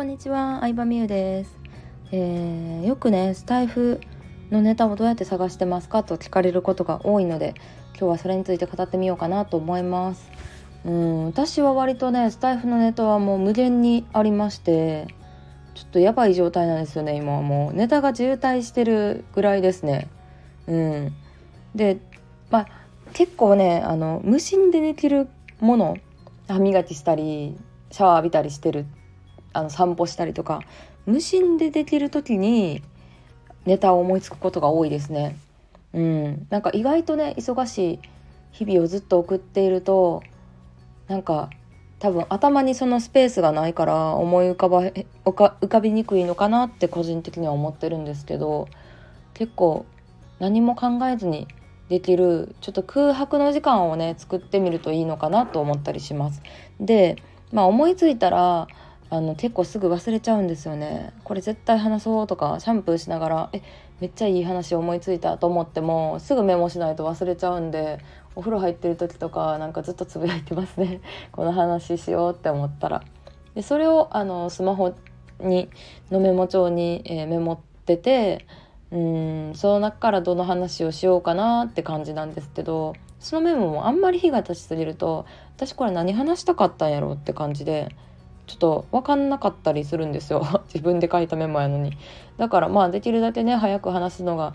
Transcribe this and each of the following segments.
こんにちは、相葉美優です、えー、よくね、スタイフのネタをどうやって探してますかと聞かれることが多いので、今日はそれについて語ってみようかなと思います。うん、私は割とね、スタイフのネタはもう無限にありまして、ちょっとやばい状態なんですよね、今はもう。ネタが渋滞してるぐらいですね。うん。で、まあ、結構ね、あの、無心でできるもの、歯磨きしたり、シャワー浴びたりしてるあの散歩したりとか無心でできる時にネタを思いつくことが多いですね。うん、なんか意外とね忙しい日々をずっと送っているとなんか多分頭にそのスペースがないから思い浮かば浮かびにくいのかなって個人的には思ってるんですけど結構何も考えずにできるちょっと空白の時間をね作ってみるといいのかなと思ったりします。でまあ思いついたらあの結構すぐ忘れちゃうんですよね。これ絶対話そうとかシャンプーしながらえめっちゃいい話思いついたと思ってもすぐメモしないと忘れちゃうんでお風呂入ってる時とかなんかずっとつぶやいてますね。この話しようって思ったら。でそれをあのスマホにのメモ帳に、えー、メモっててうんその中からどの話をしようかなって感じなんですけどそのメモもあんまり火が立ちすぎると私これ何話したかったんやろって感じでちょっと分かんなかったりするんですよ。自分で書いたメモやのに。だからまあできるだけね早く話すのが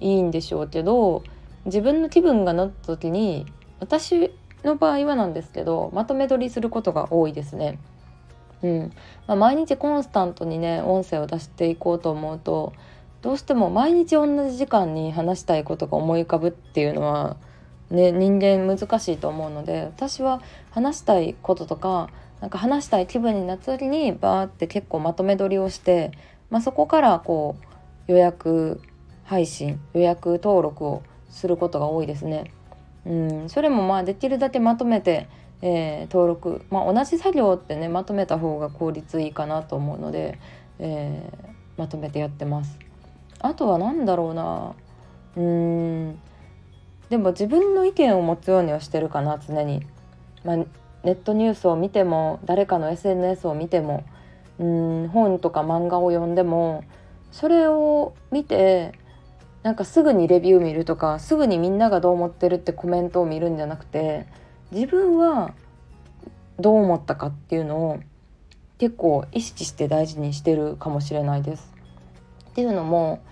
いいんでしょうけど自分の気分が乗った時に私の場合はなんですけどまとめ撮りすることが多いですね。うん。まあ、毎日コンスタントにね音声を出していこうと思うとどうしても毎日同じ時間に話したいことが思い浮かぶっていうのはね人間難しいと思うので私は話したいこととかなんか話したい気分になった時にバーって結構まとめ撮りをして、まあ、そこからこう予約配信予約登録をすることが多いですね。うん、それもまあできるだけまとめて、えー、登録、まあ、同じ作業ってねまとめた方が効率いいかなと思うので、えー、まとめてやってます。あとは何だろうなうんでも自分の意見を持つようにはしてるかな常に。まあネットニュースを見ても誰かの SNS を見てもうん本とか漫画を読んでもそれを見てなんかすぐにレビュー見るとかすぐにみんながどう思ってるってコメントを見るんじゃなくて自分はどう思ったかっていうのを結構意識して大事にしてるかもしれないです。っていうのも、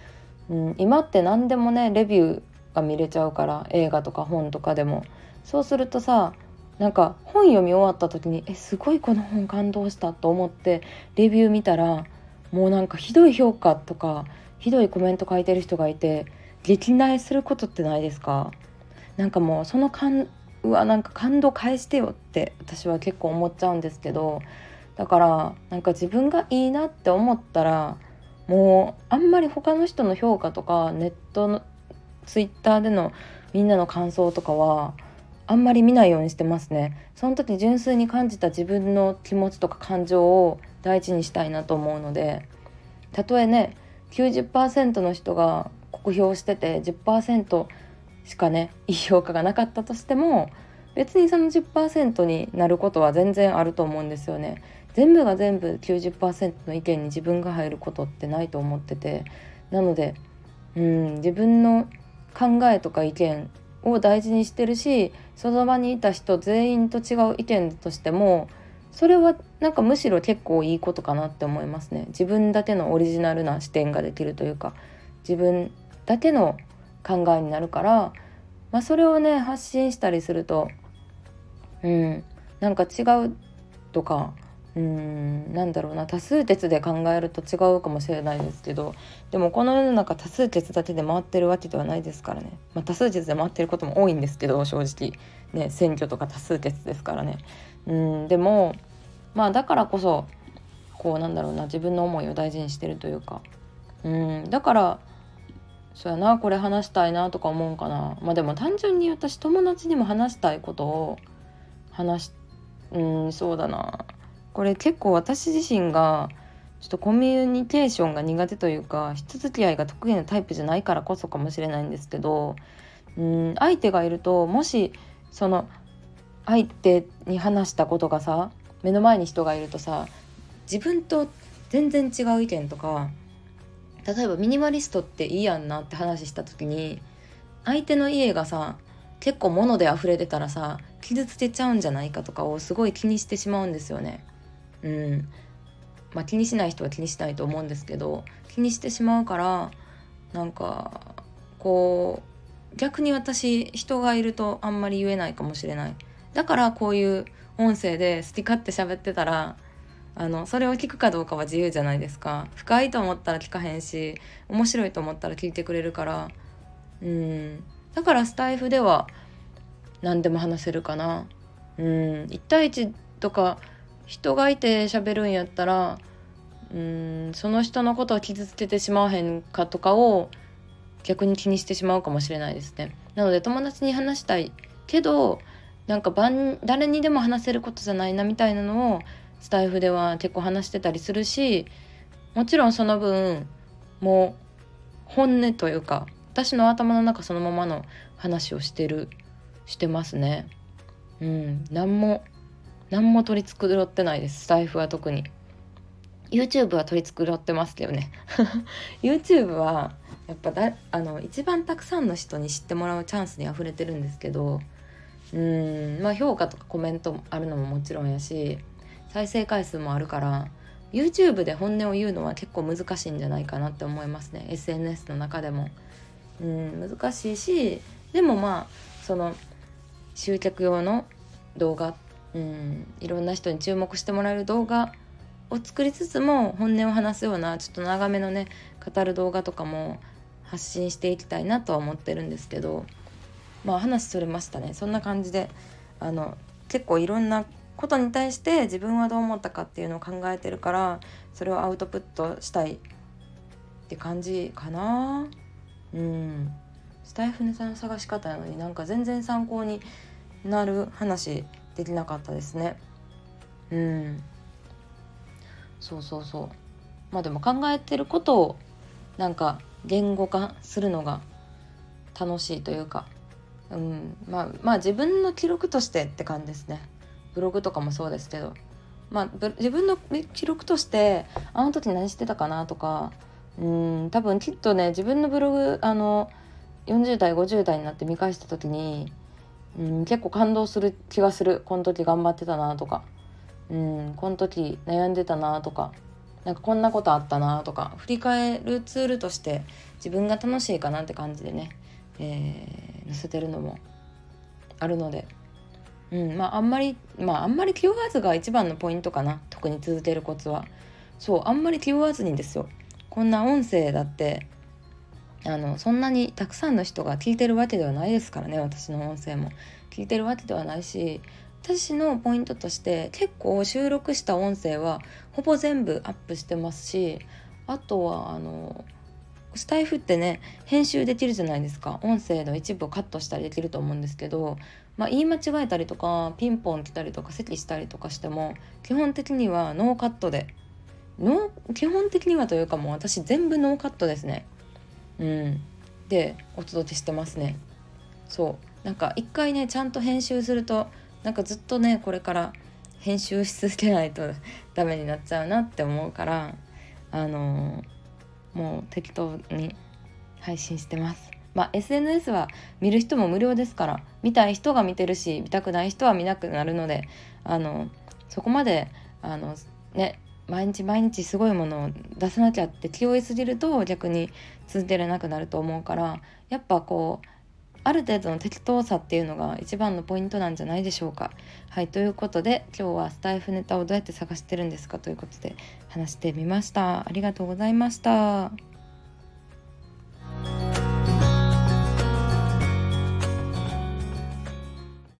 うん、今って何でもねレビューが見れちゃうから映画とか本とかでもそうするとさなんか本読み終わった時にえすごいこの本感動したと思ってレビュー見たらもうなんかひどい評価とかひどいコメント書いてる人がいて激内することってないですか？なんかもうその感うわなんか感動返してよって私は結構思っちゃうんですけどだからなんか自分がいいなって思ったらもうあんまり他の人の評価とかネットのツイッターでのみんなの感想とかはあんまり見ないようにしてますね。その時純粋に感じた自分の気持ちとか感情を大事にしたいなと思うので。たとえね90%の人が酷評してて10%しかねいい評価がなかったとしても別にその10%になることは全然あると思うんですよね。全部が全部90%の意見に自分が入ることってないと思ってて。なのでうん自分の考えとか意見を大事にしてるしその場にいた人全員と違う意見としてもそれはなんかむしろ結構いいことかなって思いますね。自分だけのオリジナルな視点ができるというか自分だけの考えになるから、まあ、それをね発信したりするとうんなんか違うとかうんなんだろうな多数決で考えると違うかもしれないですけどでもこの世の中多数決だけで回ってるわけではないですからね、まあ、多数決で回ってることも多いんですけど正直。ね選挙とか多数決ですからね。うんでもまあだからこそこうなんだろうな自分の思いを大事にしてるというか。うんだからそうやなこれ話したいなとか思うんかな。まあでも単純に私友達にも話したいことを話しうんそうだな。これ結構私自身がちょっとコミュニケーションが苦手というか人付き合いが得意なタイプじゃないからこそかもしれないんですけどうん相手がいるともしその相手に話したことがさ目の前に人がいるとさ自分と全然違う意見とか例えばミニマリストっていいやんなって話した時に相手の家がさ結構物で溢れてたらさ傷つけちゃうんじゃないかとかをすごい気にしてしまうんですよね。うん。まあ、気にしない人は気にしないと思うんですけど気にしてしまうからなんかこう逆に私人がいるとあんまり言えないかもしれない。だからこういう音声で好き勝手喋ってたらあのそれを聞くかどうかは自由じゃないですか。深いと思ったら聞かへんし面白いと思ったら聞いてくれるから。うん。だからスタイフでは何でも話せるかな。うん。1対1とか人がいて喋るんやったらうんその人のことを傷つけてしまわへんかとかを逆に気にしてしまうかもしれないですね。なので友達に話したいけどなんか誰にでも話せることじゃないなみたいなのをスタイフでは結構話してたりするしもちろんその分もう本音というか私の頭の中そのままの話をしてるしてますね。うん何も何も取り繕ってないですスタイフは特に。YouTube は取り繕ってますけどね。YouTube はやっぱだあの一番たくさんの人に知ってもらうチャンスにあふれてるんですけどうんまあ評価とかコメントあるのももちろんやし再生回数もあるから YouTube で本音を言うのは結構難しいんじゃないかなって思いますね。SNS の中でも。うん難しいしでもまあその集客用の動画、うん、いろんな人に注目してもらえる動画を作りつつも本音を話すようなちょっと長めのね語る動画とかも発信していきたいなとは思ってるんですけどまあ話それましたね。そんな感じであの結構いろんなことに対して自分はどう思ったかっていうのを考えてるからそれをアウトプットしたいって感じかな。うん。スタイフネタの探し方なのになんか全然参考になる話できなかったですね。うん。そうそうそう。まあでも考えてることをなんか言語化するのが楽しいというか。うん。まあまあ自分の記録としてって感じですね。ブログとかもそうですけど、まあ、自分の記録としてあの時何してたかなとか。うん。多分きっとね自分のブログあの40代50代になって見返した時に、うん、結構感動する気がする。この時頑張ってたなとか、うん、この時悩んでたなとか。なんかこんなことあったなとか。振り返るツールとして自分が楽しいかなって感じでね、えー、載せてるのもあるので。うんまああんまりまああんまり気負わずが一番のポイントかな。特に続けるコツは。そうあんまり気負わずにですよ。こんな音声だってあのそんなにたくさんの人が聞いてるわけではないですからね私の音声も。聞いてるわけではないし私のポイントとして結構収録した音声はほぼ全部アップしてますしあとはあのスタイフってね編集できるじゃないですか。音声の一部をカットしたりできると思うんですけど、まあ、言い間違えたりとかピンポン来たりとか咳したりとかしても基本的にはノーカットで。ノ基本的にはというかもう私全部ノーカットですね。うん。でお届けしてますね。そう。なんか一回ねちゃんと編集するとなんかずっとねこれから編集し続けないとダメになっちゃうなって思うからあのーもう適当に配信してます。まあ、SNS は見る人も無料ですから見たい人が見てるし見たくない人は見なくなるのであのそこまであの、ね、毎日毎日すごいものを出さなきゃって気負いすぎると逆に続けられなくなると思うからやっぱこうある程度の適当さっていうのが一番のポイントなんじゃないでしょうか。はいということで今日はスタイフネタをどうやって探してるんですかということで話してみました。ありがとうございました。